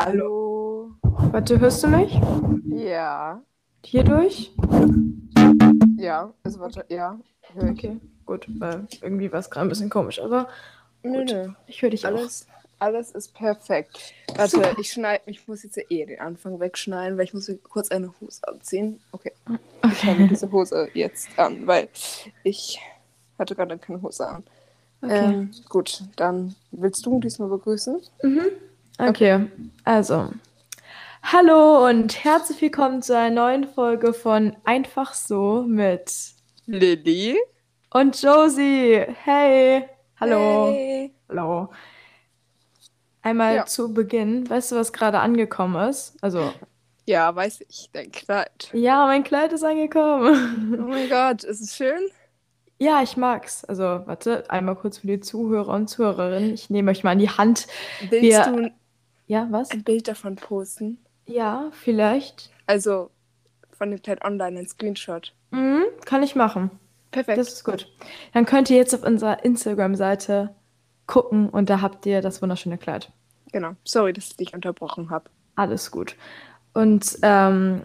Hallo. Warte, hörst du mich? Ja. Hier durch? Ja, also warte, ja. Hör. Okay, gut, weil irgendwie war es gerade ein bisschen komisch, aber Nö, gut. nö. ich höre dich Alles, alles ist perfekt. Warte, ich schneide, ich muss jetzt ja eh den Anfang wegschneiden, weil ich muss mir kurz eine Hose anziehen. Okay, auch. ich habe diese Hose jetzt an, weil ich hatte gerade keine Hose an. Okay. Ähm, gut, dann willst du diesmal begrüßen? Mhm. Okay, also. Hallo und herzlich willkommen zu einer neuen Folge von Einfach so mit Lilly. und Josie. Hey, hallo. Hey. Hallo. Einmal Ja. zu Beginn, weißt du, was gerade angekommen ist? Also, Ja, weiß ich, dein Kleid. ja, mein Kleid ist angekommen. Oh mein Gott, ist es schön? Ja, ich mag's. Also, warte, einmal kurz für die Zuhörer und Zuhörerinnen. Ich nehme euch mal in die Hand. Willst Wir- du Ja, was? ein Bild davon posten? Ja, vielleicht. Also von dem Kleid online, ein Screenshot. Mhm, kann ich machen. Perfekt. Das ist gut. Dann könnt ihr jetzt auf unserer Instagram-Seite gucken und da habt ihr das wunderschöne Kleid. genau. Sorry, dass ich dich unterbrochen habe. Alles gut. Und ähm,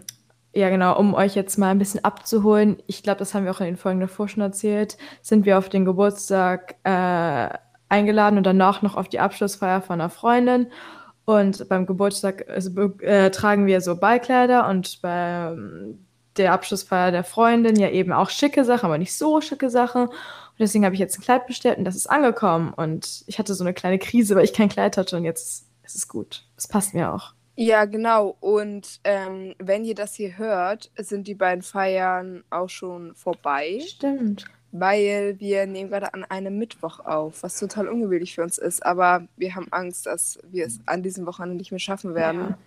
ja, genau, um euch jetzt mal ein bisschen abzuholen, ich glaube, das haben wir auch in den Folgen davor schon erzählt, sind wir auf den Geburtstag äh, eingeladen und danach noch auf die Abschlussfeier von einer Freundin. Und beim Geburtstag also, äh, tragen wir so Ballkleider und bei der Abschlussfeier der Freundin ja eben auch schicke Sachen, aber nicht so schicke Sachen. Und deswegen habe ich jetzt ein Kleid bestellt und das ist angekommen. Und ich hatte so eine kleine Krise, weil ich kein Kleid hatte und jetzt ist es gut. Es passt mir auch. Ja, genau. Und ähm, wenn ihr das hier hört, sind die beiden Feiern auch schon vorbei, Stimmt. Weil wir nehmen gerade an einem Mittwoch auf, was total ungewöhnlich für uns ist. Aber wir haben Angst, dass wir es an diesem Wochenende nicht mehr schaffen werden. Ja.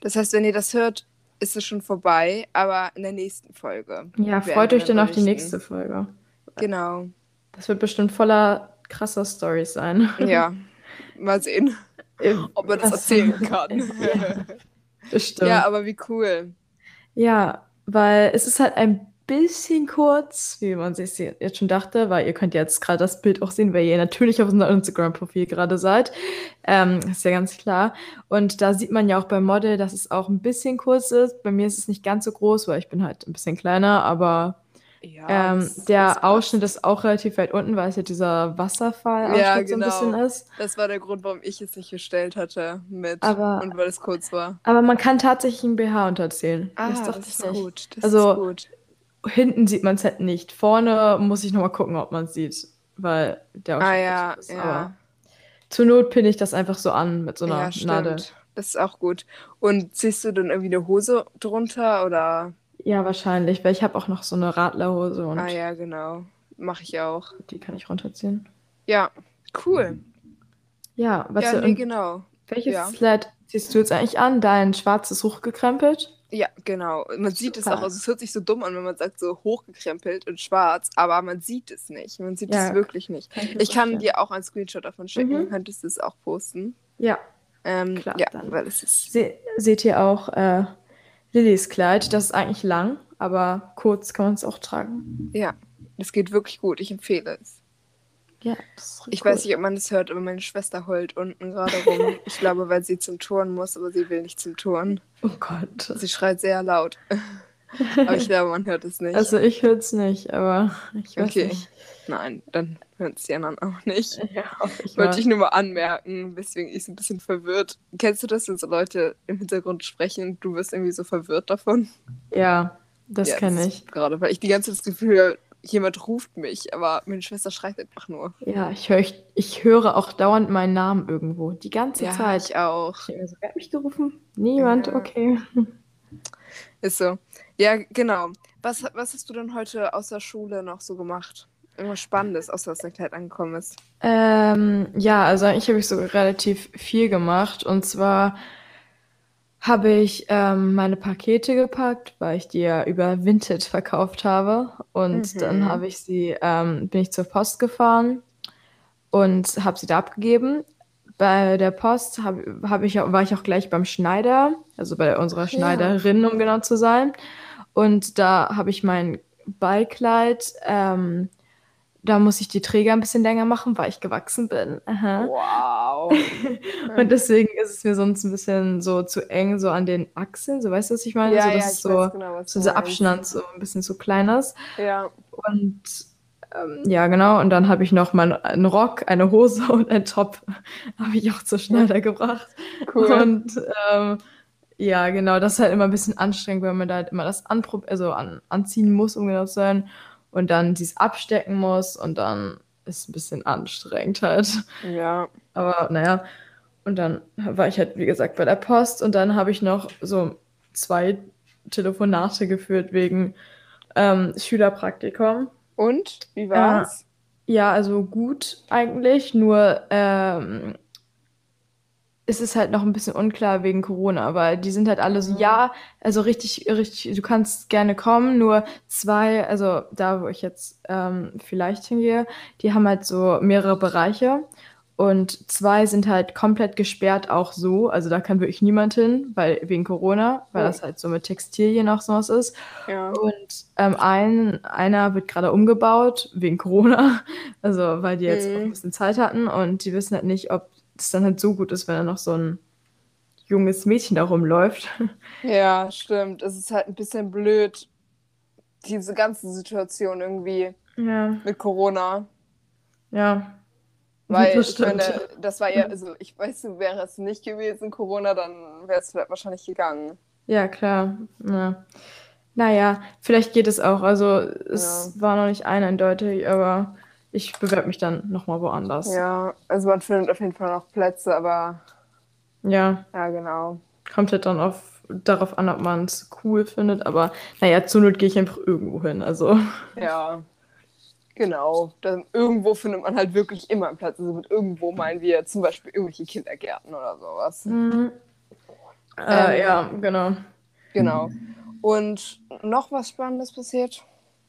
Das heißt, wenn ihr das hört, ist es schon vorbei, aber in der nächsten Folge. Ja, freut euch dann auf die nächste Folge. Genau. Das wird bestimmt voller krasser Stories sein. Ja. Mal sehen, ob man das erzählen kann. Ja, bestimmt. Ja, Ja, aber wie cool. weil es ist halt ein bisschen kurz, wie man sich jetzt schon dachte, weil ihr könnt jetzt gerade das Bild auch sehen, weil ihr natürlich auf unserem Instagram-Profil gerade seid. Ähm, ist ja ganz klar. Und da sieht man ja auch beim Model, dass es auch ein bisschen kurz ist. Bei mir ist es nicht ganz so groß, weil ich bin halt ein bisschen kleiner, aber Ja, ähm, das- das der passt. Ausschnitt ist auch relativ weit unten, weil es ja dieser Wasserfall-Ausschnitt Ja, so ein genau. bisschen ist. Das war der Grund, warum ich es nicht gestellt hatte mit Aber- und weil es kurz war. Aber man kann tatsächlich einen BH unterziehen. Ah, das das, ist nicht. gut. Das Also- ist gut. Hinten sieht man es halt nicht. Vorne muss ich nochmal gucken, ob man es sieht, weil der Ah Ausschnitt ja, ist. ja. Aber zur Not pinne ich das einfach so an mit so einer ja, stimmt. Nadel. Das ist auch gut. Und ziehst du dann irgendwie eine Hose drunter oder? Ja, wahrscheinlich, weil ich habe auch noch so eine Radlerhose und Ah ja, genau. Mache ich auch. die kann ich runterziehen. Ja, cool. Ja, was ja, nee, genau. welches ja. Sled ziehst du jetzt eigentlich an? Dein schwarzes hochgekrempelt? Ja, genau. Man sieht es Super. auch, also es hört sich so dumm an, wenn man sagt so hochgekrempelt und schwarz, aber man sieht es nicht. Man sieht Ja. es wirklich nicht. Kann Ich kann dir auch einen Screenshot davon schicken, Mhm. könntest du es auch posten. Ja, Ähm, Klar, ja, dann. weil es ist. Se seht ihr auch äh, Lillys Kleid. Das ist eigentlich lang, aber kurz kann man es auch tragen. Ja, das geht wirklich gut. Ich empfehle es. Ja, Ich cool. weiß nicht, ob man das hört, aber meine Schwester heult unten gerade rum. Ich glaube, weil sie zum Turnen muss, aber sie will nicht zum Turnen. Oh Gott. Sie schreit sehr laut. aber ich glaube, man hört es nicht. Also ich höre es nicht, aber ich weiß Okay. nicht. Nein, dann hören es die anderen auch nicht. Ja, ich Wollte ich nur mal anmerken, weswegen ich so ein bisschen verwirrt. Kennst du das, wenn so Leute im Hintergrund sprechen und du wirst irgendwie so verwirrt davon? Ja, das Ja, kenne ich. Gerade, weil ich die ganze Zeit das Gefühl habe, jemand ruft mich, aber meine Schwester schreit einfach nur. Ja, ich höre ich, ich höre auch dauernd meinen Namen irgendwo. Die ganze Ja, Zeit. ich auch. Ich so, wer hat mich gerufen? Niemand, Ja. okay. Ist so. Ja, genau. Was, was hast du denn heute außer Schule noch so gemacht? Irgendwas Spannendes, außer dass dein Kleid angekommen ist. Ähm, ja, also eigentlich habe ich sogar relativ viel gemacht. Und zwar habe ich ähm, meine Pakete gepackt, weil ich die ja über Vinted verkauft habe. Und Mhm. dann habe ich sie, ähm, bin ich zur Post gefahren und habe sie da abgegeben. Bei der Post hab, hab ich, war ich auch gleich beim Schneider, also bei unserer ja. Schneiderin, um genau zu sein. Und da habe ich mein Ballkleid ähm, da muss ich die Träger ein bisschen länger machen, weil ich gewachsen bin. Aha. Wow. Und deswegen ist es mir sonst ein bisschen so zu eng, so an den Achseln, so weißt du, was ich meine? Ja, so, ja, dass ich so, weiß genau, was so dieser. Abstand so ein bisschen zu klein ist. Ja. Und ähm, ja, genau. Und dann habe ich noch mal einen Rock, eine Hose und einen Top habe ich auch zur Schneider gebracht. Cool. Und ähm, ja, genau, das ist halt immer ein bisschen anstrengend, wenn man da halt immer das anprob also an anziehen muss, um genau zu sein. Und dann dies abstecken muss und dann ist ein bisschen anstrengend halt. Ja. Aber naja, und dann war ich halt, wie gesagt, bei der Post und dann habe ich noch so zwei Telefonate geführt wegen ähm, Schülerpraktikum. Und? Wie war's? Ja, also gut eigentlich, nur ähm, es ist halt noch ein bisschen unklar wegen Corona, weil die sind halt alle so, ja, also richtig, richtig, du kannst gerne kommen, nur zwei, also da, wo ich jetzt ähm, vielleicht hingehe, die haben halt so mehrere Bereiche und zwei sind halt komplett gesperrt auch so, also da kann wirklich niemand hin, weil wegen Corona, weil das halt so mit Textilien auch sowas ist. Ja. Und ähm, ein, einer wird gerade umgebaut wegen Corona, also weil die jetzt Mhm. auch ein bisschen Zeit hatten und die wissen halt nicht, ob es dann halt so gut ist, wenn da noch so ein junges Mädchen da rumläuft. Ja, stimmt. Es ist halt ein bisschen blöd, diese ganze Situation irgendwie Ja, mit Corona. ja. Weil Das ich meine, das war ja, also ich weiß, wäre es nicht gewesen, Corona, dann wäre es vielleicht wahrscheinlich gegangen. Ja, klar. Ja. Naja, vielleicht geht es auch. Also es war noch nicht eindeutig, aber ich bewerbe mich dann nochmal woanders. Ja, also man findet auf jeden Fall noch Plätze, aber Ja, ja, genau. kommt halt dann auf, darauf an, ob man es cool findet, aber naja, zur Not gehe ich einfach irgendwo hin. Also, Ja, genau. Dann irgendwo findet man halt wirklich immer einen Platz. Also mit irgendwo meinen wir zum Beispiel irgendwelche Kindergärten oder sowas. mhm. äh, Ähm, ja, genau. Genau. Und noch was Spannendes passiert?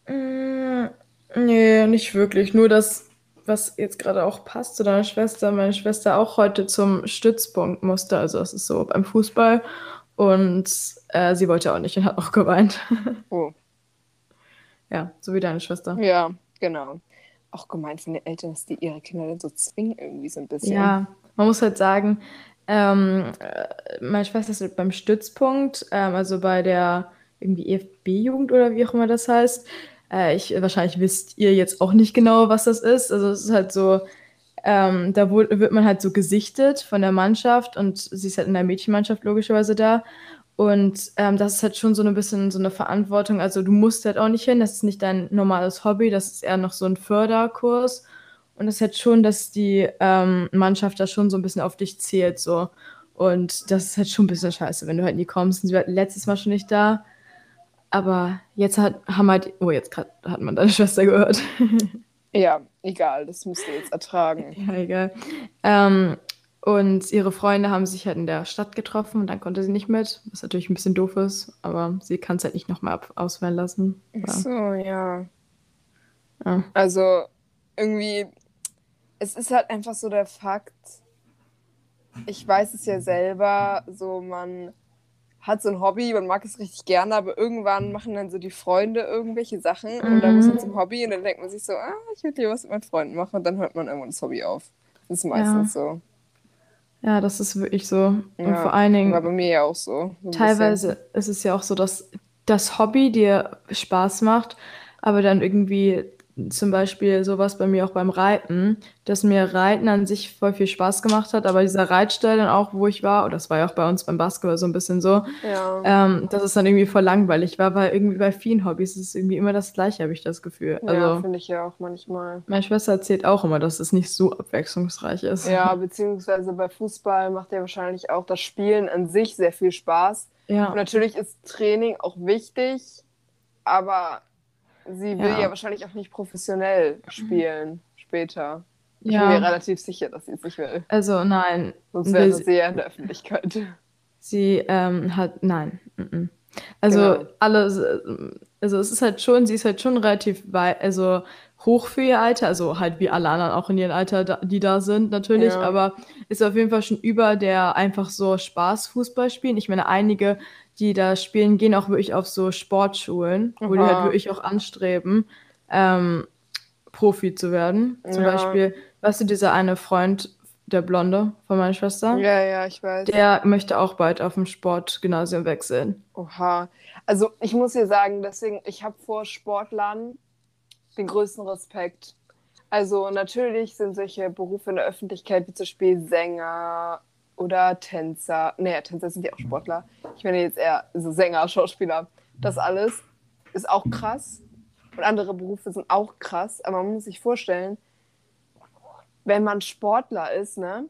Mm, Nee, nicht wirklich. Nur das, was jetzt gerade auch passt zu deiner Schwester. Meine Schwester auch heute zum Stützpunkt musste. Also das ist so beim Fußball. Und äh, sie wollte auch nicht und hat auch geweint. Oh, Ja, so wie deine Schwester. ja, genau. Auch gemeint von den Eltern, dass die ihre Kinder dann so zwingen, irgendwie so ein bisschen. Ja, man muss halt sagen, ähm, äh, meine Schwester ist beim Stützpunkt, ähm, also bei der irgendwie EFB-Jugend oder wie auch immer das heißt. Äh, ich, wahrscheinlich wisst ihr jetzt auch nicht genau, was das ist. Also es ist halt so, ähm, da wo, wird man halt so gesichtet von der Mannschaft und sie ist halt in der Mädchenmannschaft logischerweise da. Und ähm, das ist halt schon so ein bisschen so eine Verantwortung. Also du musst halt auch nicht hin, das ist nicht dein normales Hobby, das ist eher noch so ein Förderkurs. Und das ist halt schon, dass die ähm, Mannschaft da schon so ein bisschen auf dich zählt, so. Und das ist halt schon ein bisschen scheiße, wenn du halt nie kommst. Und sie war letztes Mal schon nicht da. Aber jetzt hat, haben halt, oh, jetzt grad, hat man deine Schwester gehört. Ja, egal, das müsst ihr jetzt ertragen. ja, egal. Ähm, und ihre Freunde haben sich halt in der Stadt getroffen und dann konnte sie nicht mit, was natürlich ein bisschen doof ist, aber sie kann es halt nicht nochmal ausfallen lassen. Ach so, ja. Ja. Also irgendwie, es ist halt einfach so der Fakt, ich weiß es ja selber, so man hat so ein Hobby, man mag es richtig gerne, aber irgendwann machen dann so die Freunde irgendwelche Sachen und dann muss man Mhm. zum Hobby und dann denkt man sich so, ah, ich will hier was mit meinen Freunden machen und dann hört man irgendwann das Hobby auf. Das ist meistens so. ja, das ist wirklich so. Und Ja, vor allen Dingen, War bei mir ja auch so. so Teilweise ist es ja auch so, dass das Hobby dir Spaß macht, aber dann irgendwie zum Beispiel sowas bei mir auch beim Reiten, dass mir Reiten an sich voll viel Spaß gemacht hat, aber dieser Reitstall dann auch, wo ich war, oder das war ja auch bei uns beim Basketball so ein bisschen so. Ja. ähm, dass es dann irgendwie voll langweilig war, weil irgendwie bei vielen Hobbys ist es irgendwie immer das Gleiche, habe ich das Gefühl. ja, Also finde ich ja auch manchmal. meine Schwester erzählt auch immer, dass es nicht so abwechslungsreich ist. Ja, beziehungsweise bei Fußball macht ja wahrscheinlich auch das Spielen an sich sehr viel Spaß. Und Ja, natürlich ist Training auch wichtig, aber sie will ja, Ja. wahrscheinlich auch nicht professionell spielen später. Ich ja. bin mir relativ sicher, dass sie es nicht will. Also nein, Sonst wäre sie- ja in der Öffentlichkeit. Sie ähm, hat, nein. mhm. Also Genau. alle, also es ist halt schon, sie ist halt schon relativ weit, also hoch für ihr Alter, also halt wie alle anderen auch in ihrem Alter, da, die da sind natürlich, Ja. aber ist auf jeden Fall schon über der einfach so Spaß Fußball spielen. Ich meine, einige, die da spielen, gehen auch wirklich auf so Sportschulen, wo die Aha. halt wirklich auch anstreben. Ähm, Profi zu werden. Zum Ja. Beispiel, weißt du, dieser eine Freund, der Blonde von meiner Schwester, Ja, ja, ich weiß. der möchte auch bald auf dem Sportgymnasium wechseln. Oha. Also ich muss dir sagen, deswegen, ich habe vor Sportlern den größten Respekt. Also natürlich sind solche Berufe in der Öffentlichkeit wie zum Beispiel Sänger oder Tänzer. Nee, Tänzer sind ja auch Sportler. Ich meine jetzt eher so Sänger, Schauspieler. Das alles ist auch krass. Und andere Berufe sind auch krass. Aber man muss sich vorstellen, wenn man Sportler ist, ne?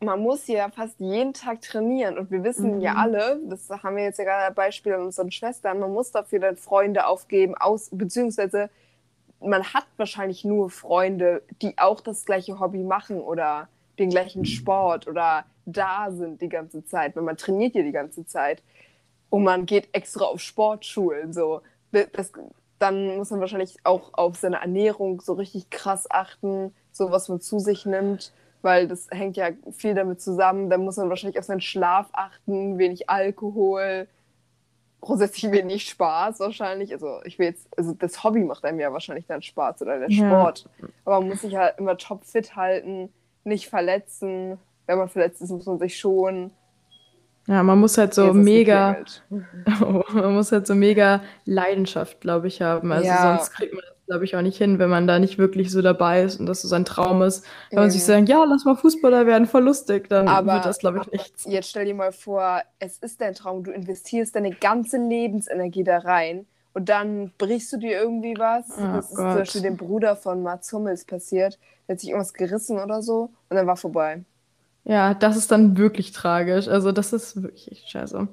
man muss ja fast jeden Tag trainieren und wir wissen Mhm. ja alle, das haben wir jetzt ja gerade Beispiel an unseren Schwestern, man muss dafür dann Freunde aufgeben, aus, beziehungsweise man hat wahrscheinlich nur Freunde, die auch das gleiche Hobby machen oder den gleichen Sport oder da sind die ganze Zeit, weil man trainiert ja die ganze Zeit und man geht extra auf Sportschulen, so. Das, dann muss man wahrscheinlich auch auf seine Ernährung so richtig krass achten, so was man zu sich nimmt, weil das hängt ja viel damit zusammen. Dann muss man wahrscheinlich auf seinen Schlaf achten, wenig Alkohol, grundsätzlich wenig Spaß wahrscheinlich. Also ich will jetzt, also das Hobby macht einem ja wahrscheinlich dann Spaß oder der Ja. Sport. Aber man muss sich halt immer topfit halten, nicht verletzen. Wenn man verletzt ist, muss man sich schon. Ja, man muss halt so mega, man muss halt so mega Leidenschaft, glaube ich, haben. Also Ja. sonst kriegt man das, glaube ich, auch nicht hin, wenn man da nicht wirklich so dabei ist und das so sein Traum ist. Wenn man sich sagt, ja, lass mal Fußballer werden, voll lustig, dann Aber- wird das, glaube ich, nichts. Jetzt stell dir mal vor, es ist dein Traum, du investierst deine ganze Lebensenergie da rein und dann brichst du dir irgendwie was. Oh das ist zum. Beispiel dem Bruder von Mats Hummels passiert. Der hat sich irgendwas gerissen oder so und dann war vorbei. Ja, das ist dann wirklich tragisch. Also das ist wirklich echt scheiße.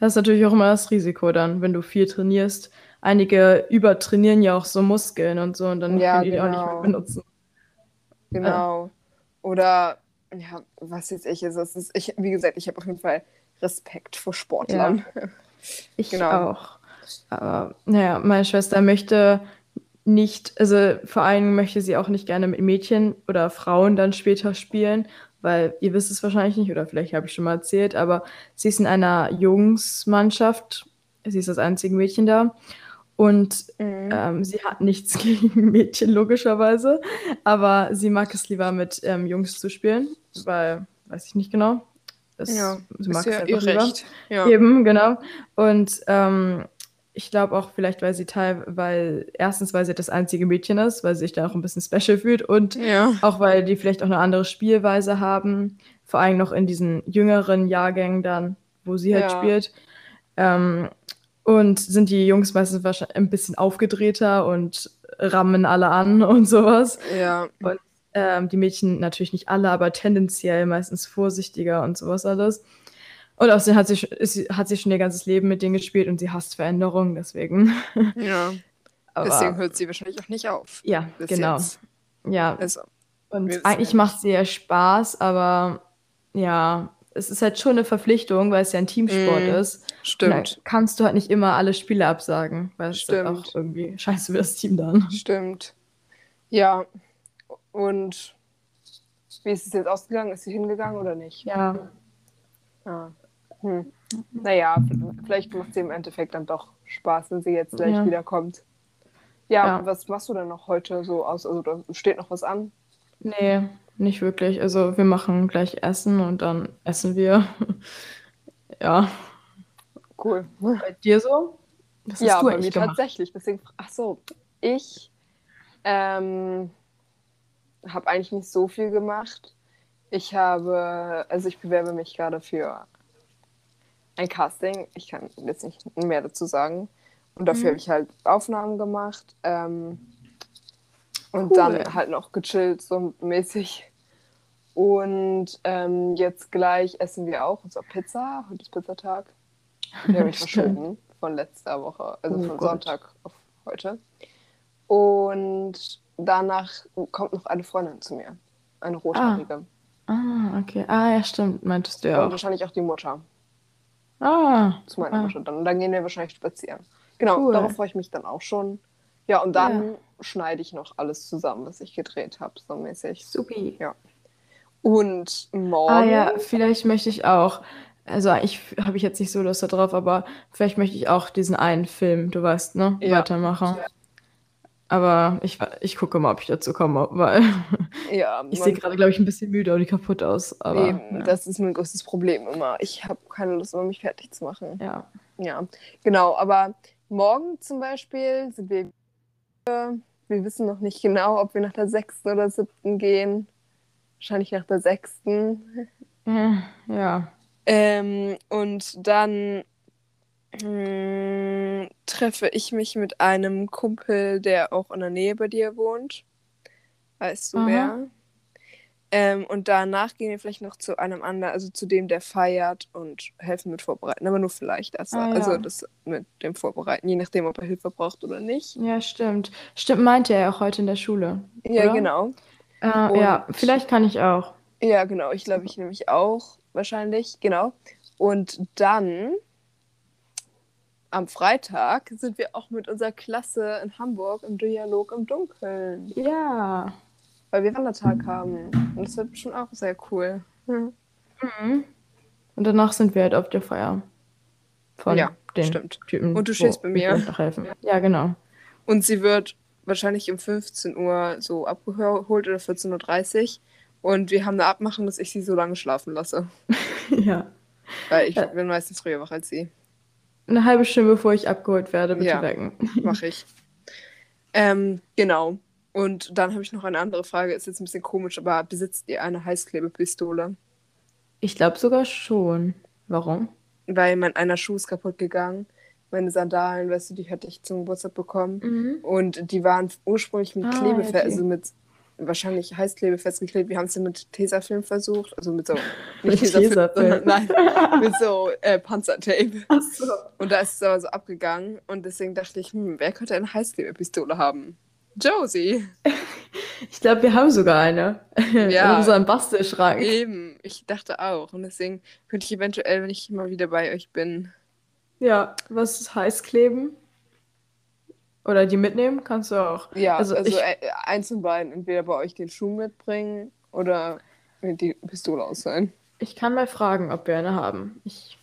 Das ist natürlich auch immer das Risiko dann, wenn du viel trainierst. Einige übertrainieren ja auch so Muskeln und so und dann Ja, können die die auch nicht genau. mehr benutzen. Genau. Oder, ja, was jetzt ich ist, das ist ich, wie gesagt, ich habe auf jeden Fall Respekt vor Sportlern. Ich Genau. auch. Aber naja, meine Schwester möchte nicht, also vor allem möchte sie auch nicht gerne mit Mädchen oder Frauen dann später spielen, weil ihr wisst es wahrscheinlich nicht oder vielleicht habe ich schon mal erzählt, aber sie ist in einer Jungsmannschaft. Sie ist das einzige Mädchen da. Und Mhm. ähm, sie hat nichts gegen Mädchen, logischerweise. Aber sie mag es lieber mit ähm, Jungs zu spielen, weil, weiß ich nicht genau. Es, ja, sie mag es ja einfach ihr lieber. Recht. Ja. Eben, genau. Und ähm, ich glaube auch vielleicht, weil sie teil, weil erstens, weil sie das einzige Mädchen ist, weil sie sich da auch ein bisschen special fühlt und ja. auch weil die vielleicht auch eine andere Spielweise haben, vor allem noch in diesen jüngeren Jahrgängen dann, wo sie halt Ja. spielt. Ähm, und sind die Jungs meistens wahrscheinlich ein bisschen aufgedrehter und rammen alle an und sowas. Ja. Ähm, die Mädchen natürlich nicht alle, aber tendenziell meistens vorsichtiger und sowas alles. Und außerdem hat sie, ist, hat sie schon ihr ganzes Leben mit denen gespielt und sie hasst Veränderungen, deswegen. ja. Aber, Deswegen hört sie wahrscheinlich auch nicht auf. ja, genau. Jetzt. Ja, Also, und eigentlich macht sie ja Spaß, aber ja, es ist halt schon eine Verpflichtung, weil es ja ein Teamsport Mm, ist. Stimmt. kannst du halt nicht immer alle Spiele absagen, weil es halt Stimmt. auch irgendwie scheiße für das Team dann. Stimmt. Ja. Und wie ist es jetzt ausgegangen? Ist sie hingegangen oder nicht? Ja, Ja. Hm. Naja, vielleicht macht sie im Endeffekt dann doch Spaß, wenn sie jetzt gleich Ja. wiederkommt. Ja, Ja. was machst du denn noch heute so aus? Also da steht noch was an? nee, nicht wirklich. Also wir machen gleich Essen und dann essen wir. ja. Cool. Bei dir so? Was ja, bei mir gemacht? tatsächlich. Deswegen, ach so, ich ähm, habe eigentlich nicht so viel gemacht. Ich habe, also ich bewerbe mich gerade für ein Casting. Ich kann jetzt nicht mehr dazu sagen. Und dafür Mhm. habe ich halt Aufnahmen gemacht. Ähm, und Cool. dann halt noch gechillt, so mäßig. Und ähm, jetzt gleich essen wir auch unser Pizza. Heute ist Pizzatag. Die habe ich verschoben von letzter Woche, also Oh von Gott. Sonntag auf heute. Und danach kommt noch eine Freundin zu mir. Eine rothaarige. Ah, okay. Ah, ja, stimmt, meintest du ja Und auch. wahrscheinlich auch die Mutter. Ah, Zu meiner ah. Mutter. Dann, dann gehen wir wahrscheinlich spazieren. Genau, Cool. darauf freue ich mich dann auch schon. Ja, und dann schneide ich noch alles zusammen, was ich gedreht habe, so mäßig. Supi. Und morgen. Ah ja, vielleicht möchte ich auch, also ich habe ich jetzt nicht so Lust darauf, aber vielleicht möchte ich auch diesen einen Film, du weißt, ne, Ja. weitermachen. Aber ich, ich gucke mal, ob ich dazu komme, weil Ja, ich sehe gerade, glaube ich, ein bisschen müde und kaputt aus. Aber eben, ja. das ist mein größtes Problem immer. Ich habe keine Lust, mehr, mich fertig zu machen. ja. Ja, genau. Aber morgen zum Beispiel sind wir. Wir wissen noch nicht genau, ob wir nach der sechsten oder siebten gehen. Wahrscheinlich nach der sechsten. Äh, Ja. Ähm, und dann mh, treffe ich mich mit einem Kumpel, der auch in der Nähe bei dir wohnt. Weißt du Aha. wer? Ähm, und danach gehen wir vielleicht noch zu einem anderen, also zu dem, der feiert und helfen mit Vorbereiten. Aber nur vielleicht. Also, Ah, ja. also das mit dem Vorbereiten, je nachdem, ob er Hilfe braucht oder nicht. Ja, stimmt. Stimmt, meinte er auch heute in der Schule. Ja, Oder? genau. Äh, ja, vielleicht kann ich auch. Ja, genau. Ich glaube, ich nämlich auch wahrscheinlich. Genau. Und dann am Freitag sind wir auch mit unserer Klasse in Hamburg im Dialog im Dunkeln, Ja. weil wir Wandertag haben. Und das wird bestimmt auch sehr cool. Hm. Mhm. Und danach sind wir halt auf der Feier. Von Ja, den stimmt. Typen. Und du stehst bei mir. helfen. Ja, genau. Und sie wird wahrscheinlich um 15 Uhr so abgeholt oder 14.30 Uhr. Und wir haben eine Abmachung, dass ich sie so lange schlafen lasse. ja. Weil ich Ja. bin meistens früher wach als sie. Eine halbe Stunde bevor ich abgeholt werde, bitte Ja. wecken. Mache ich. ähm, genau. Und dann habe ich noch eine andere Frage, ist jetzt ein bisschen komisch, aber besitzt ihr eine Heißklebepistole? Ich glaube sogar schon. Warum? Weil mein einer Schuh ist kaputt gegangen. Meine Sandalen, weißt du, die hatte ich zum Geburtstag bekommen. Mhm. Und die waren ursprünglich mit Ah, Klebe, okay. also mit wahrscheinlich Heißklebe festgeklebt. Wir haben es ja mit Tesafilm versucht, also mit so Mit Tesafilm, Tesafilm. nein, mit so äh, Panzertape. So. Und da ist es aber so abgegangen und deswegen dachte ich, hm, wer könnte eine Heißklebepistole haben? Josie. Ich glaube, wir haben sogar eine. Ja. In unserem Bastelschrank. Eben, ich dachte auch. Und deswegen könnte ich eventuell, wenn ich mal wieder bei euch bin, Ja, was ist heiß kleben? Oder die mitnehmen? Kannst du auch. ja, Also also, ich- äh, eins von beiden, entweder bei euch den Schuh mitbringen oder die Pistole ausleihen. Ich kann mal fragen, ob wir eine haben. Ich,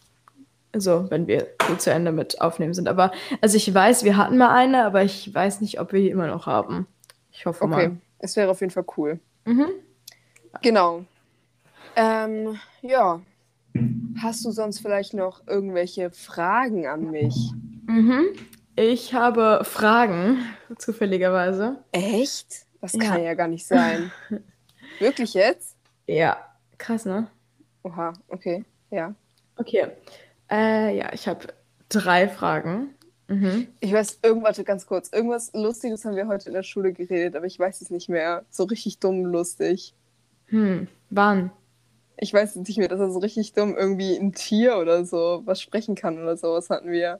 also, wenn wir hier zu Ende mit aufnehmen sind. Aber, also ich weiß, wir hatten mal eine, aber ich weiß nicht, ob wir die immer noch haben. Ich hoffe Okay, mal. es wäre auf jeden Fall cool. Mhm. Genau. Ähm, ja. Hast du sonst vielleicht noch irgendwelche Fragen an mich? Mhm. Ich habe Fragen, zufälligerweise. Echt? Das Ja. kann ja gar nicht sein. Wirklich jetzt? Ja, krass, ne? Oha, okay. Ja. Okay. Äh, ja, ich habe drei Fragen. Mhm. Ich weiß, irgendwas, ganz kurz, irgendwas Lustiges haben wir heute in der Schule geredet, aber ich weiß es nicht mehr. So richtig dumm lustig. Hm. Wann? Ich weiß es nicht mehr, dass er so richtig dumm irgendwie ein Tier oder so was sprechen kann oder sowas hatten wir.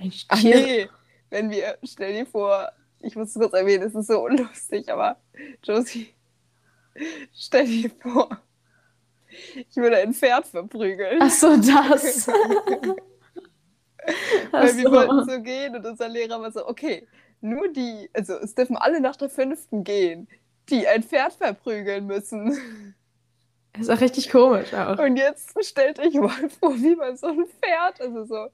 Ein Ach Tier? nee, wenn wir, stell dir vor, ich muss es kurz erwähnen, es ist so unlustig, aber Josie, stell dir vor, ich würde ein Pferd verprügeln. Ach so, das. Ach Weil wir so. wollten so gehen und unser Lehrer war so, okay, nur die, also es dürfen alle nach der fünften gehen, die ein Pferd verprügeln müssen. Ist auch richtig komisch auch. Und jetzt stellt euch mal vor, wie man so ein Pferd, also so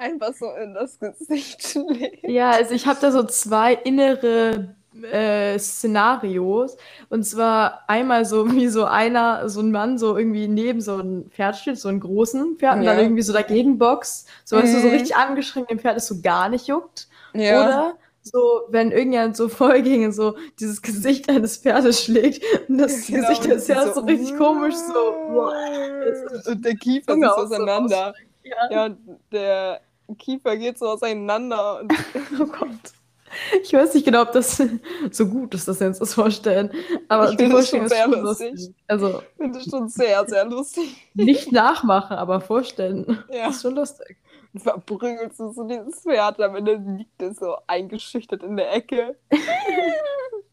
einfach so in das Gesicht schlägt. Ja, also ich habe da so zwei innere äh, Szenarios. Und zwar einmal so, wie so einer, so ein Mann so irgendwie neben so ein Pferd steht, so einen großen Pferd, und Ja. dann irgendwie so dagegen boxt. So, weißt du, so Mhm. richtig angeschränkt dem Pferd ist so gar nicht juckt. Ja. Oder so, wenn irgendjemand so voll gegen so dieses Gesicht eines Pferdes schlägt und das Genau, Gesicht des Pferdes so, richtig komisch so. Und der Kiefer ist auch so auseinander. Ja. Ja, und der Kiefer geht so auseinander. Und Oh Gott. Ich weiß nicht genau, ob das so gut ist, dass wir uns das vorstellen. Aber Ich finde es schon sehr schon lustig. lustig. Also ich finde das schon sehr, sehr lustig. nicht nachmachen, aber vorstellen. Ja. Ist schon lustig. Und verprügelst du so dieses Pferd, am Ende liegt es so eingeschüchtert in der Ecke.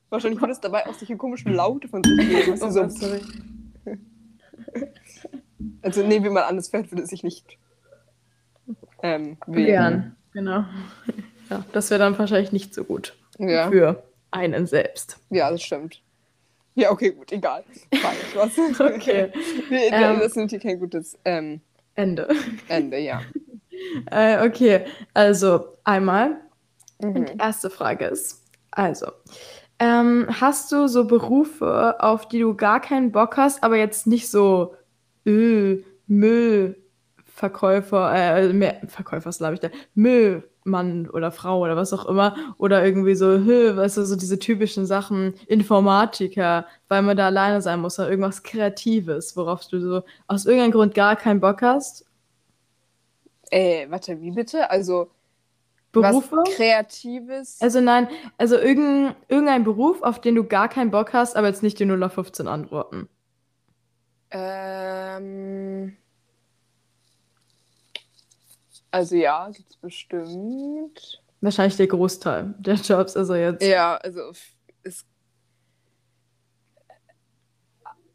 Wahrscheinlich würde es dabei auch solche komischen Laute von sich geben. Oh so, sorry. also nehmen wir mal an, das Pferd würde sich nicht ähm, Wehren. Genau. Ja, das wäre dann wahrscheinlich nicht so gut Ja. für einen selbst. ja, das stimmt. Ja, okay, gut, egal. Falsch, was? Okay. Wir, Ähm. das nimmt hier kein gutes ähm, Ende. Ende, ja. Äh, okay, also einmal Und die Mhm. erste Frage ist, also, ähm, hast du so Berufe, auf die du gar keinen Bock hast, aber jetzt nicht so äh, Müllverkäufer, äh, mehr, Verkäufer ist, glaube ich, der Müllmann oder Frau oder was auch immer, oder irgendwie so, weißt du, so diese typischen Sachen, Informatiker, weil man da alleine sein muss, oder irgendwas Kreatives, worauf du so aus irgendeinem Grund gar keinen Bock hast. Äh, warte, wie bitte? Also, Berufe? was Kreatives. Also nein, also irgendein, irgendein Beruf, auf den du gar keinen Bock hast, aber jetzt nicht die 0 auf 15 antworten. Ähm, also ja, gibt's bestimmt. Wahrscheinlich der Großteil der Jobs, also jetzt. Ja, also es.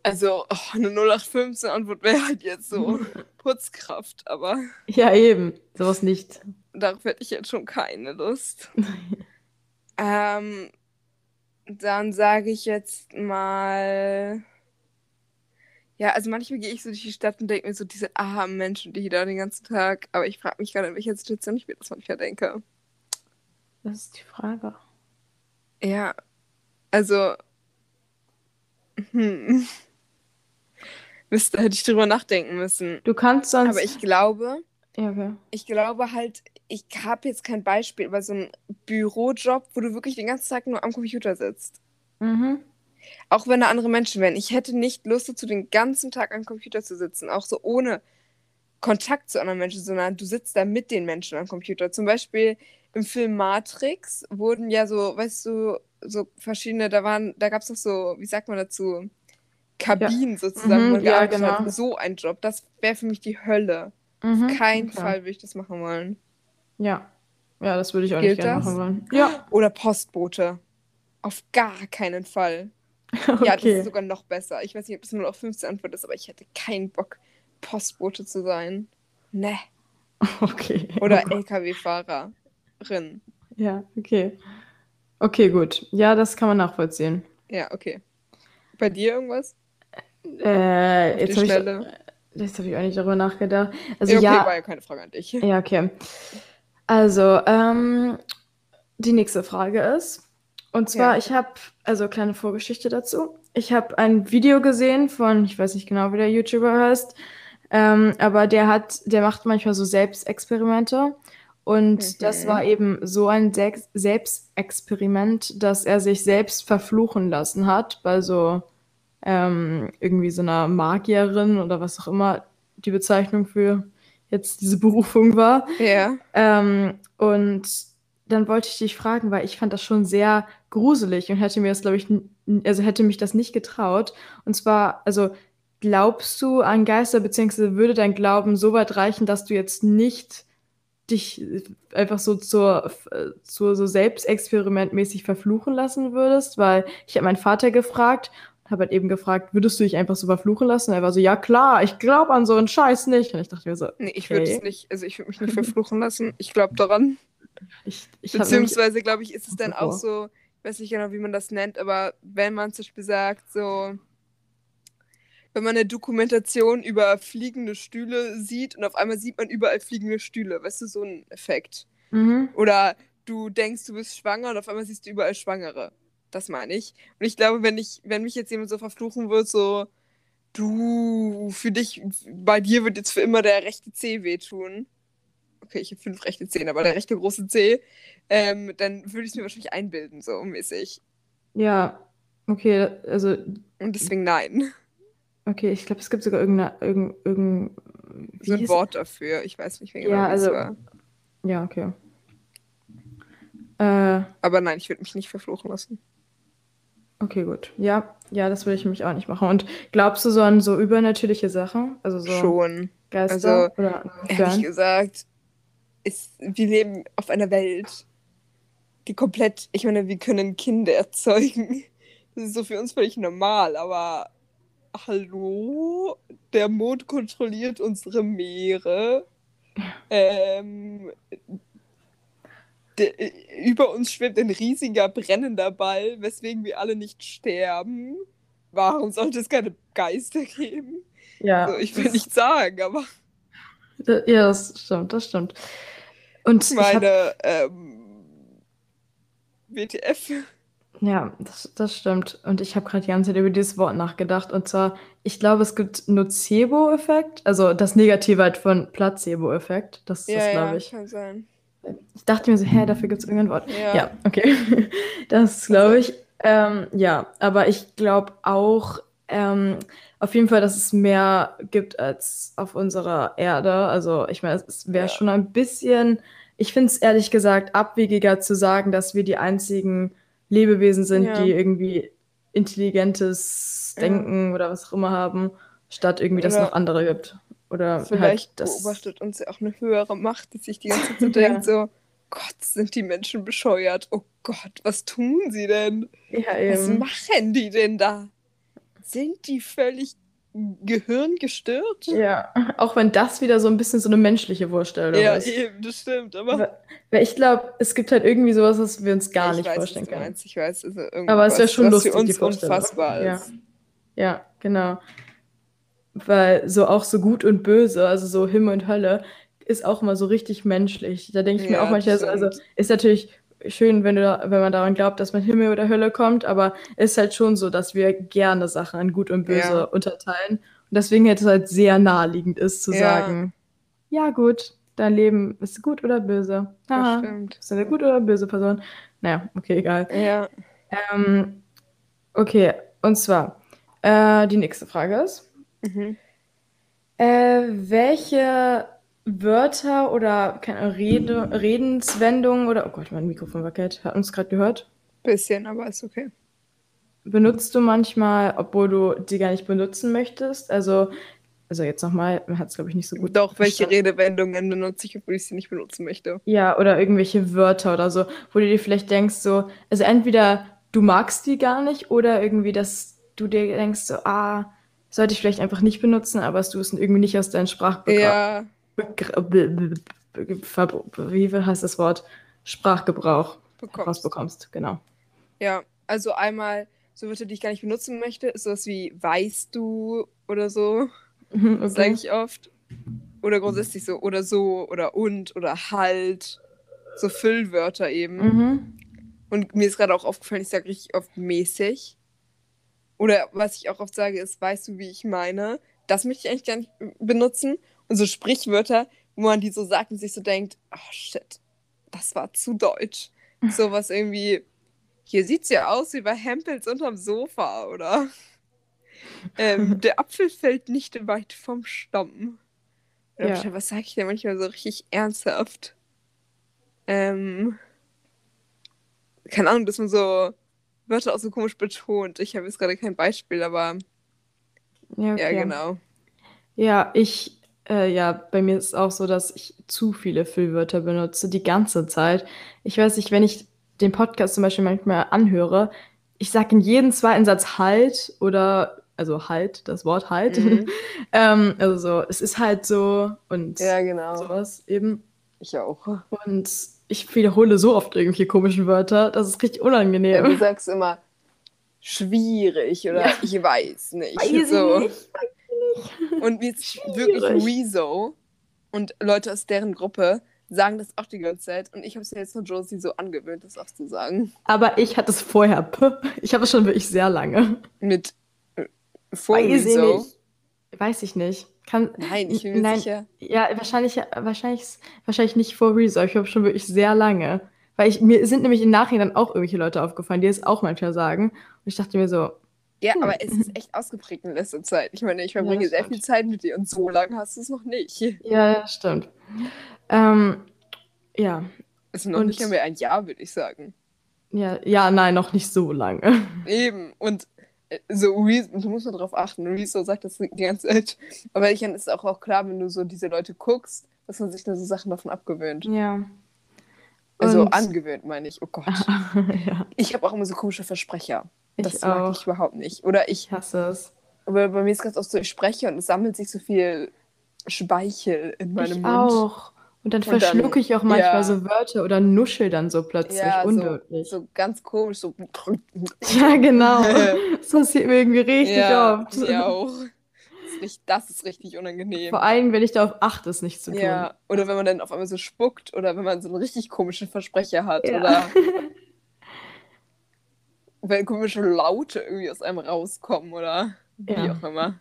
Also, oh, eine 0815 Antwort wäre halt jetzt so Putzkraft, aber Ja, eben. Sowas nicht. darauf hätte ich jetzt schon keine Lust. ähm, dann sage ich jetzt mal. Ja, also manchmal gehe ich so durch die Stadt und denke mir so, diese armen Menschen, die da den ganzen Tag. Aber ich frage mich gerade, in welcher Situation ich mir das manchmal denke. Das ist die Frage. Ja, also. Hm. Müsste, hätte ich drüber nachdenken müssen. Du kannst sonst. Aber ich glaube, Ja, okay. ich glaube halt, ich habe jetzt kein Beispiel, aber so ein Bürojob, wo du wirklich den ganzen Tag nur am Computer sitzt. Mhm. Auch wenn da andere Menschen wären. Ich hätte nicht Lust dazu, den ganzen Tag am Computer zu sitzen. Auch so ohne Kontakt zu anderen Menschen, sondern du sitzt da mit den Menschen am Computer. Zum Beispiel im Film Matrix wurden ja so, weißt du, so verschiedene, da waren, da gab es doch so, wie sagt man dazu, Kabinen sozusagen, Mhm, wo man ja, gearbeitet hat. genau. So ein Job, das wäre für mich die Hölle. Mhm. Auf keinen okay. Fall würde ich das machen wollen. Ja. Ja, das würde ich auch Gilt nicht gerne das? machen wollen. Ja. Oder Postbote. Auf gar keinen Fall. Ja, das ist Okay. sogar noch besser. Ich weiß nicht, ob das nur auf 15 Antwort ist, aber ich hätte keinen Bock, Postbote zu sein. Ne. Okay. Oder Oh. LKW-Fahrerin. Ja, okay. Okay, gut. Ja, das kann man nachvollziehen. Ja, okay. Bei dir irgendwas? Äh, Auf jetzt habe ich, jetzt habe ich auch nicht darüber nachgedacht. Also ja, okay, ja, war ja keine Frage an dich. Ja, okay. Also, ähm, die nächste Frage ist, und zwar, Ja. ich habe, also kleine Vorgeschichte dazu. Ich habe ein Video gesehen von, ich weiß nicht genau, wie der YouTuber heißt, ähm, aber der hat, der macht manchmal so Selbstexperimente. Und das Mhm. war eben so ein Sex Selbstexperiment, dass er sich selbst verfluchen lassen hat bei so ähm, irgendwie so einer Magierin oder was auch immer die Bezeichnung für jetzt diese Berufung war. Ja. Ähm, und dann wollte ich dich fragen, weil ich fand das schon sehr gruselig und hätte mir das, glaube ich, also hätte mich das nicht getraut. Und zwar, also glaubst du an Geister, beziehungsweise würde dein Glauben so weit reichen, dass du jetzt nicht dich einfach so zur, äh, zur so selbstexperimentmäßig verfluchen lassen würdest? Weil ich habe meinen Vater gefragt und habe halt eben gefragt, würdest du dich einfach so verfluchen lassen? Er war so, ja klar, ich glaube an so einen Scheiß nicht. Und ich dachte mir so, Nee, ich würde Okay. es nicht, also ich würde mich nicht verfluchen lassen. Ich glaube daran. Ich, ich Beziehungsweise, glaube ich, ist es dann auch so, ich weiß nicht genau, wie man das nennt, aber wenn man zum Beispiel sagt, so, wenn man eine Dokumentation über fliegende Stühle sieht und auf einmal sieht man überall fliegende Stühle, weißt du, so ein Effekt. Mhm. Oder du denkst, du bist schwanger und auf einmal siehst du überall Schwangere. Das meine ich. Und ich glaube, wenn ich, wenn mich jetzt jemand so verfluchen wird, so, du, für dich, bei dir wird jetzt für immer der rechte Zeh wehtun. Okay, ich habe fünf rechte Zehen, aber der rechte große Zeh, ähm, dann würde ich es mir wahrscheinlich einbilden, so mäßig. Ja, okay, also, Und deswegen nein. okay, ich glaube, es gibt sogar irgendeine, irgend, irgend, wie So ein Wort dafür. Ich weiß nicht mehr genau, Ja, wie also- war. Ja, okay. Äh, Aber nein, ich würde mich nicht verfluchen lassen. okay, gut. Ja, ja, das würde ich nämlich auch nicht machen. Und glaubst du so an so übernatürliche Sachen? Also so Schon. Geister Also, oder Ehrlich gesagt, ist, wir leben auf einer Welt, die komplett, ich meine, wir können Kinder erzeugen. Das ist so für uns völlig normal, aber hallo, der Mond kontrolliert unsere Meere. Ähm, de, über uns schwebt ein riesiger brennender Ball, weswegen wir alle nicht sterben. Warum sollte es keine Geister geben? Ja, Also, ich will nicht sagen, aber Ja, das stimmt, das stimmt. Und meine, ähm, WTF. Ja, das, das stimmt. Und ich habe gerade die ganze Zeit über dieses Wort nachgedacht. Und zwar, ich glaube, es gibt Nocebo-Effekt, also das Negative halt von Placebo-Effekt. Das ist Ja, das, ja, glaube ich. kann sein. Ich dachte mir so, hä, dafür gibt es irgendein Wort. Ja. Ja, okay. Das glaube ich. Ähm, ja, aber ich glaube auch ähm, auf jeden Fall, dass es mehr gibt als auf unserer Erde. Also ich meine, es wäre Ja. schon ein bisschen, ich finde es ehrlich gesagt abwegiger zu sagen, dass wir die einzigen Lebewesen sind, Ja. die irgendwie intelligentes Ja. Denken oder was auch immer haben, statt irgendwie, dass es noch andere gibt. Oder Vielleicht halt beobachtet uns ja auch eine höhere Macht, die sich die ganze Zeit so Ja. denkt, so, Gott, sind die Menschen bescheuert. Oh Gott, was tun sie denn? Ja, Was machen die denn da? Sind die völlig gehirngestört? Ja, auch wenn das wieder so ein bisschen so eine menschliche Vorstellung Ja, ist. eben, das stimmt. Aber Weil ich glaube, es gibt halt irgendwie sowas, was wir uns gar ich nicht weiß, vorstellen können. meinst. Ich weiß, also Aber es wäre schon lustig, für die uns Vorstellung. unfassbar Ja. ist. Ja, genau. Weil so auch so gut und böse, also so Himmel und Hölle, ist auch immer so richtig menschlich. Da denke ich mir Ja, auch manchmal so, also ist natürlich schön, wenn du da, wenn man daran glaubt, dass man Himmel oder Hölle kommt, aber ist halt schon so, dass wir gerne Sachen an gut und böse Ja. unterteilen. Und deswegen hätte es halt sehr naheliegend ist zu Ja. sagen, ja gut, dein Leben ist gut oder böse. Haha, stimmt. bist du eine gute oder böse Person? Naja, okay, egal. Ja. Ähm, okay, und zwar, äh, die nächste Frage ist, Mhm. äh, welche Wörter oder keine Rede, Redenswendungen oder, oh Gott, mein Mikrofon wackelt, hat uns gerade gehört, Bisschen, aber ist okay. benutzt du manchmal, obwohl du die gar nicht benutzen möchtest? Also, also jetzt nochmal, man hat es glaube ich nicht so gut Doch, welche verstanden. Redewendungen benutze ich, obwohl ich sie nicht benutzen möchte? Ja, oder irgendwelche Wörter oder so, wo du dir vielleicht denkst, so, also entweder du magst die gar nicht oder irgendwie, dass du dir denkst, so, ah, sollte ich vielleicht einfach nicht benutzen, aber du es irgendwie nicht aus deinem Sprachgebrauch, Ja, wie heißt das Wort? Sprachgebrauch bekommst. rausbekommst, genau. Ja, also einmal so Wörter, die ich gar nicht benutzen möchte, ist sowas wie weißt du oder so. Mhm, Das sage ich oft. Oder grundsätzlich so oder so oder und oder halt. So Füllwörter eben. Mhm. Und mir ist gerade auch aufgefallen, ich sage richtig oft mäßig. Oder was ich auch oft sage, ist, weißt du, wie ich meine? Das möchte ich eigentlich gar nicht benutzen. Und so Sprichwörter, wo man die so sagt und sich so denkt, oh shit, das war zu deutsch. Sowas irgendwie, hier sieht's ja aus wie bei Hempels unterm Sofa, oder? Ähm, der Apfel fällt nicht weit vom Stamm. Ja. Was sage ich denn manchmal so richtig ernsthaft? Ähm, keine Ahnung, dass man so Wörter auch so komisch betont. Ich habe jetzt gerade kein Beispiel, aber Ja, ja, okay. genau. Ja, ich, äh, ja, bei mir ist es auch so, dass ich zu viele Füllwörter benutze, die ganze Zeit. Ich weiß nicht, wenn ich den Podcast zum Beispiel manchmal anhöre, ich sage in jedem zweiten Satz halt oder, also halt, das Wort halt. Mhm. ähm, also so, es ist halt so und Ja, genau. sowas eben. Ich auch. Und ich wiederhole so oft irgendwelche komischen Wörter, das ist richtig Ja, du unangenehm. sagst immer schwierig oder Ja. ich weiß nicht. Weiß ich so. Nicht. Und jetzt Schwierig. wirklich Rezo und Leute aus deren Gruppe sagen das auch die ganze Zeit. Und ich habe es mir jetzt von Josie so angewöhnt, das auch zu sagen. Aber ich hatte es vorher. Ich habe es schon wirklich sehr lange. Mit äh, vor Weiß ich Rezo. nicht. Weiß ich nicht. Kann, Nein, ich bin mir Nein, sicher. Ja, wahrscheinlich, wahrscheinlich, wahrscheinlich nicht vor Rezo. Ich habe schon wirklich sehr lange. Weil ich, mir sind nämlich im Nachhinein auch irgendwelche Leute aufgefallen, die es auch manchmal sagen. Und ich dachte mir so, Ja, Hm. aber es ist echt ausgeprägt in letzter Zeit. Ich meine, ich verbringe das sehr stimmt. viel Zeit mit dir und so lange hast du es noch nicht. ja, ja, stimmt. Ähm, ja, Es ist noch Und- nicht einmal ein Jahr, würde ich sagen. ja, ja, nein, noch nicht so lange. Eben. Und äh, so Rezo, du musst mal drauf achten. Rezo sagt das die ganze Zeit. Aber ich ist auch, auch klar, wenn du so diese Leute guckst, dass man sich da so Sachen davon abgewöhnt. Ja. Also Und- angewöhnt, meine ich. Oh Gott. ja, Ich habe auch immer so komische Versprecher. Ich Das mag auch. ich überhaupt nicht. Oder ich, hasse es. aber bei mir ist ganz oft so, ich spreche und es sammelt sich so viel Speichel in meinem ich Mund. auch. Und dann Und dann- verschlucke ich auch manchmal ja. so Wörter oder nuschel dann so plötzlich. Ja, so, unwirklich. so ganz komisch, so. Ja, genau. Das passiert mir irgendwie richtig ja, oft. mir auch. Das ist, richtig, das ist richtig unangenehm. Vor allem, wenn ich darauf achte, es nicht zu tun. Ja, oder wenn man dann auf einmal so spuckt oder wenn man so einen richtig komischen Versprecher hat. Ja. Oder wenn komische Laute irgendwie aus einem rauskommen oder wie Ja. auch immer.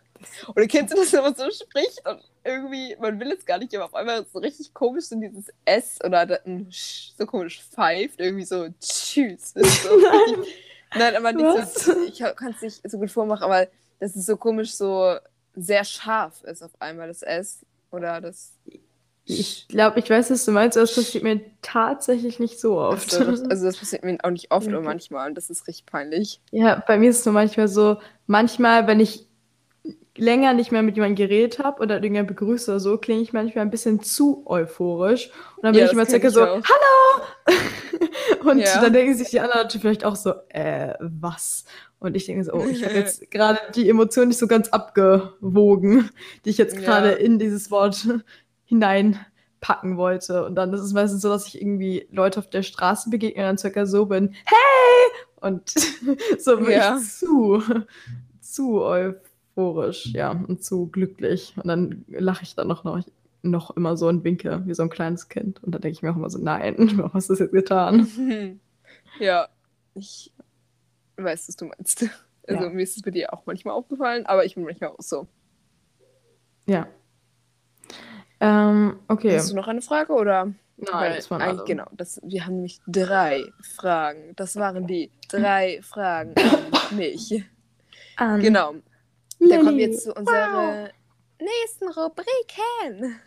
Oder kennst du das, wenn man so spricht und irgendwie, man will es gar nicht, aber auf einmal so richtig komisch so dieses S oder ein Sch so komisch pfeift, irgendwie so tschüss. Ist so richtig, nein, aber nicht Was? so, ich kann es nicht so gut vormachen, aber das ist so komisch, so sehr scharf ist auf einmal das S oder das. Ich glaube, ich weiß, was du meinst, aber das passiert mir tatsächlich nicht so oft. Also das, also das passiert mir auch nicht oft, Okay. manchmal und das ist richtig peinlich. Ja, bei mir ist es nur manchmal so, manchmal, wenn ich länger nicht mehr mit jemandem geredet habe oder irgendjemand begrüße oder so, klinge ich manchmal ein bisschen zu euphorisch. Und dann bin Ja, ich immer circa so, auch. hallo! Und Ja. dann denken sich die anderen vielleicht auch so, äh, was? Und ich denke so, oh, ich habe jetzt gerade die Emotion nicht so ganz abgewogen, die ich jetzt Ja. gerade in dieses Wort hineinpacken wollte. Und dann ist es meistens so, dass ich irgendwie Leute auf der Straße begegne und dann circa so bin, hey! Und so bin Ja. ich zu, zu euphorisch, ja, und zu glücklich. Und dann lache ich dann noch, noch, noch immer so und winke, wie so ein kleines Kind. Und dann denke ich mir auch immer so, nein, warum hast du das jetzt getan? Ja, ich weiß, was du meinst. Also Ja. mir ist es bei dir auch manchmal aufgefallen, aber ich bin manchmal auch so. Ja. Ähm, okay. Hast du noch eine Frage oder? Nein, das waren eigentlich, alle. genau, das, wir haben nämlich drei Fragen. Das waren die drei Fragen an mich. An Genau. Dann kommen wir Lilly. jetzt zu unserer nächsten Rubriken.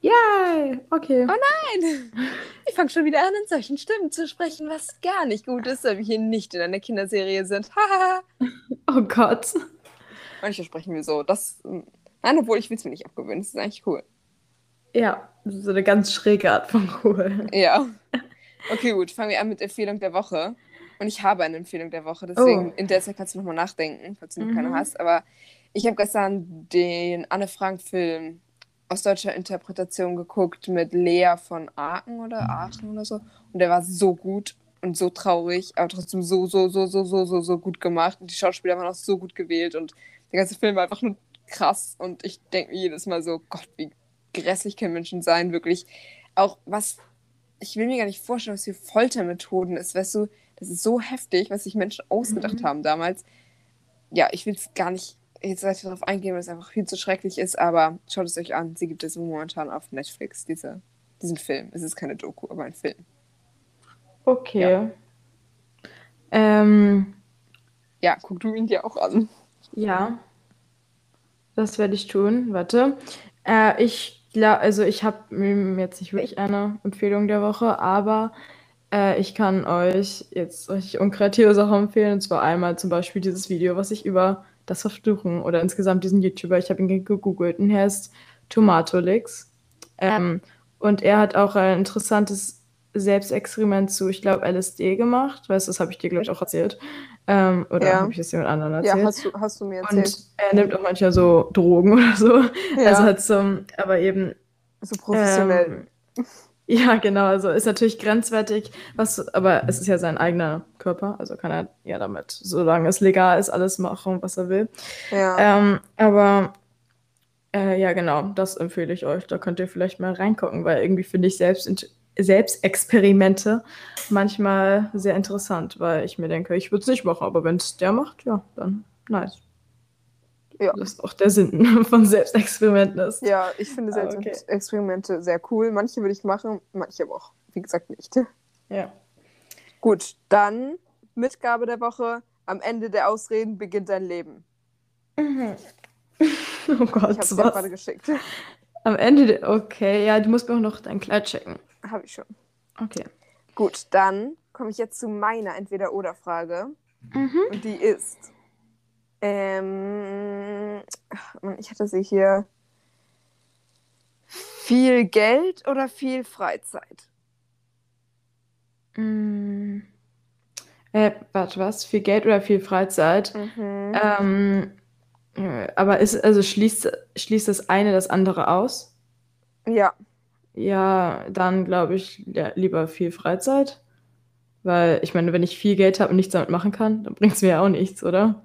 Yay! Okay. Nein! Ich fange schon wieder an, in solchen Stimmen zu sprechen, was gar nicht gut ist, weil wir hier nicht in einer Kinderserie sind. Oh Gott. Manche sprechen wir so. Das. Nein, obwohl ich will es mir nicht abgewöhnen. Das ist eigentlich cool. Ja, das ist so eine ganz schräge Art von cool. Ja. Okay, gut. Fangen wir an mit Empfehlung der Woche. Und ich habe eine Empfehlung der Woche, deswegen Oh. in der Zeit kannst du nochmal nachdenken, falls du noch Mhm. keine hast. Aber ich habe gestern den Anne Frank-Film aus deutscher Interpretation geguckt mit Lea von Aachen oder Aachen oder so. Und der war so gut und so traurig, aber trotzdem so, so, so, so, so, so, so gut gemacht. Und die Schauspieler waren auch so gut gewählt und der ganze Film war einfach nur krass. Und ich denke mir jedes Mal so, Gott, wie grässlich können Menschen sein, wirklich. Auch was, ich will mir gar nicht vorstellen, was für Foltermethoden ist, weißt du, das ist so heftig, was sich Menschen ausgedacht Mhm. haben damals. Ja, ich will es gar nicht jetzt weiter darauf eingehen, weil es einfach viel zu schrecklich ist, aber schaut es euch an. Sie gibt es momentan auf Netflix, diese, diesen Film. Es ist keine Doku, aber ein Film. Okay. Ähm, Ja, guck du ihn dir auch an. ja. Das werde ich tun. Warte. Äh, ich glaube, also ich habe jetzt nicht wirklich eine Empfehlung der Woche, aber äh, ich kann euch jetzt richtig unkreative Sachen empfehlen. Und zwar einmal zum Beispiel dieses Video, was ich über das Verfluchen oder insgesamt diesen YouTuber, ich habe ihn gegoogelt und er heißt Tomatolix. Ähm, und er hat auch ein interessantes Selbstexperiment zu, ich glaube, LSD gemacht. Weißt du, das habe ich dir, glaube ich, auch erzählt. Ähm, oder Ja. habe ich das jemand anderen erzählt? Ja, hast du, hast du mir erzählt. Und er nimmt auch manchmal so Drogen oder so. ja, Also halt so, aber eben. so professionell. Ähm, ja, genau. Also ist natürlich grenzwertig, was, aber es ist ja sein eigener Körper. Also kann er ja damit, solange es legal ist, alles machen, was er will. ja. Ähm, aber äh, ja, genau, das empfehle ich euch. Da könnt ihr vielleicht mal reingucken, weil irgendwie finde ich selbst Selbstexperimente manchmal sehr interessant, weil ich mir denke, ich würde es nicht machen, aber wenn es der macht, ja, dann nice. Ja. Das ist auch der Sinn von Selbstexperimenten ist. ja, ich finde Aber Selbstexperimente sehr cool. Manche würde ich machen, manche aber auch, wie gesagt, nicht. Ja. Gut, dann Mitgabe der Woche. Am Ende der Ausreden beginnt dein Leben. Mhm. Oh Gott, Ich habe es gerade geschickt. Am Ende, okay, ja, du musst mir auch noch dein Kleid checken. Habe ich schon. Okay. Gut, dann komme ich jetzt zu meiner Entweder-Oder-Frage. Mhm. Und die ist. Ähm, ich hatte sie hier. Viel Geld oder viel Freizeit? Mm. Äh, warte, was? Viel Geld oder viel Freizeit? Mhm. Ähm, äh, aber ist, also schließt, schließt das eine das andere aus? Ja, Ja, dann glaube ich ja, lieber viel Freizeit. Weil ich meine, wenn ich viel Geld habe und nichts damit machen kann, dann bringt es mir ja auch nichts, oder?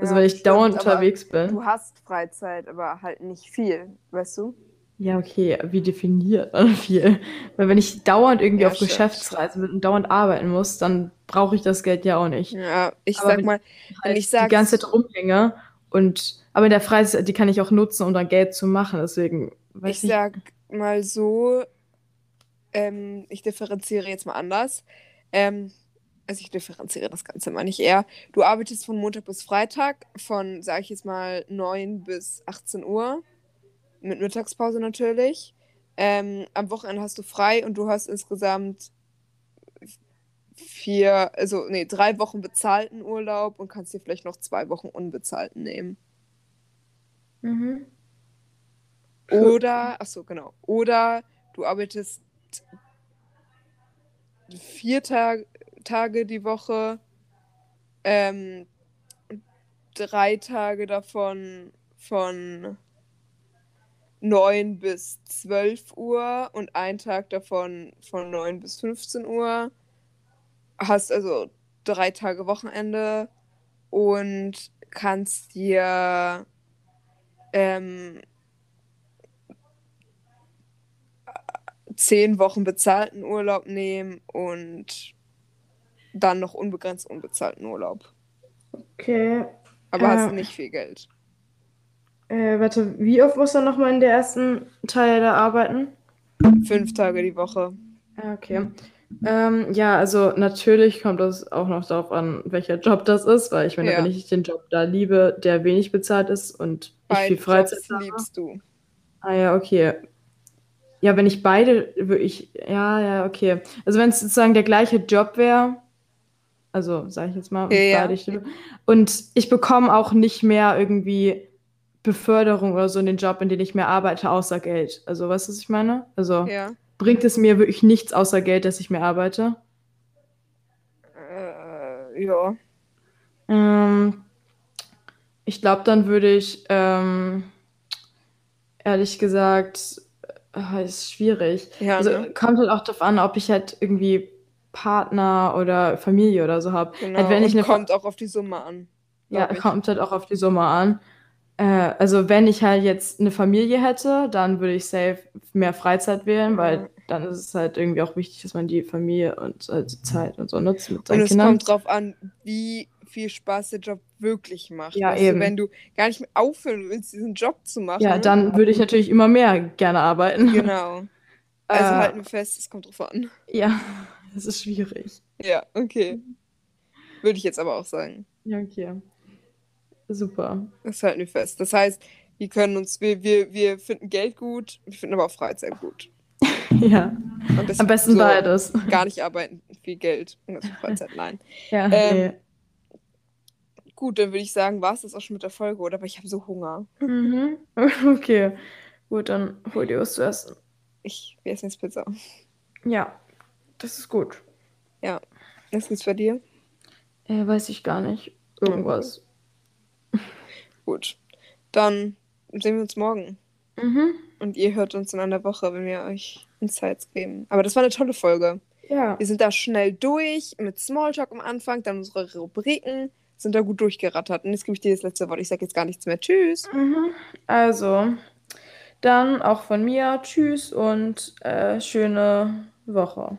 Also ja, wenn ich stimmt, dauernd unterwegs bin. Du hast Freizeit, aber halt nicht viel, weißt du? Ja, okay, wie definiert man viel? Weil wenn ich dauernd irgendwie Ja, auf stimmt. Geschäftsreise bin und dauernd arbeiten muss, dann brauche ich das Geld ja auch nicht. Ja, ich Aber sag wenn mal, ich wenn halt ich die ganze sag, Zeit rumhänge und aber in der Freizeit, die kann ich auch nutzen, um dann Geld zu machen. Deswegen ich weiß nicht. sag mal so, ähm, ich differenziere jetzt mal anders. Ähm, also ich differenziere das Ganze mal nicht eher. Du arbeitest von Montag bis Freitag von, sag ich jetzt mal, 9 bis 18 Uhr. Mit Mittagspause natürlich. Ähm, am Wochenende hast du frei und du hast insgesamt vier, also nee, drei Wochen bezahlten Urlaub und kannst dir vielleicht noch zwei Wochen unbezahlten nehmen. Mhm. Oder, ach so, genau. Oder du arbeitest vier Tag, Tage die Woche, ähm, drei Tage davon von 9 bis 12 Uhr und ein Tag davon von 9 bis 15 Uhr. Hast also drei Tage Wochenende und kannst dir ähm, zehn Wochen bezahlten Urlaub nehmen und dann noch unbegrenzt unbezahlten Urlaub. Okay. Aber hast Äh, nicht viel Geld. Äh, warte, wie oft muss er nochmal in der ersten Teil da arbeiten? Fünf Tage die Woche. Ah, Okay. Ähm, ja, also natürlich kommt das auch noch darauf an, welcher Job das ist, weil ich meine, Ja. wenn ich den Job da liebe, der wenig bezahlt ist und ich Beide viel Freizeit Jobs habe. liebst du. Ah ja, okay. Ja, wenn ich beide wirklich, ja, ja, okay. Also wenn es sozusagen der gleiche Job wäre, also sage ich jetzt mal, und Ja, ich liebe, und ich bekomme auch nicht mehr irgendwie Beförderung oder so in den Job, in den ich mehr arbeite, außer Geld. Also weißt du, was ich meine? Also Ja. Bringt es mir wirklich nichts außer Geld, dass ich mehr arbeite? Äh, ja. Ähm, ich glaube, dann würde ich ähm, ehrlich gesagt, äh, ist schwierig. Ja, Also ne? kommt halt auch darauf an, ob ich halt irgendwie Partner oder Familie oder so habe. Genau. Halt, wenn ich eine Fa- kommt auch auf die Summe an. ja, ich. kommt halt auch auf die Summe an. Äh, also wenn ich halt jetzt eine Familie hätte, dann würde ich safe mehr Freizeit wählen, weil dann ist es halt irgendwie auch wichtig, dass man die Familie und äh, die Zeit und so nutzt mit Und seinen es Kindern. kommt drauf an, wie viel Spaß der Job wirklich macht. Ja, weißt eben. Wenn du gar nicht mehr aufhören willst, diesen Job zu machen. Ja, dann würde ich natürlich immer mehr gerne arbeiten. Genau. Also Äh, halten wir fest, es kommt drauf an. Ja, das ist schwierig. Ja, okay. Würde ich jetzt aber auch sagen. Ja, okay. Super. Das halten wir fest. Das heißt, wir können uns, wir, wir, wir finden Geld gut, wir finden aber auch Freizeit gut. Ja, am besten so beides. Gar nicht arbeiten, viel Geld und das Freizeit, nein. Ja, Ähm, Gut, dann würde ich sagen, war es das auch schon mit der Folge, oder? Aber ich habe so Hunger. nee. Mhm. Okay. Gut, dann hol dir was zu essen. Ich wir essen jetzt Pizza. Ja, das ist gut. Was gibt's bei dir? Äh, weiß ich gar nicht. Irgendwas. Gut. Dann sehen wir uns morgen. Mhm. Und ihr hört uns in einer Woche, wenn wir euch Insights geben. Aber das war eine tolle Folge. Ja. Wir sind da schnell durch mit Smalltalk am Anfang, dann unsere Rubriken, sind da gut durchgerattert. Und jetzt gebe ich dir das letzte Wort. Ich sage jetzt gar nichts mehr. Tschüss. Mhm. Also, dann auch von mir. Tschüss und äh, schöne Woche.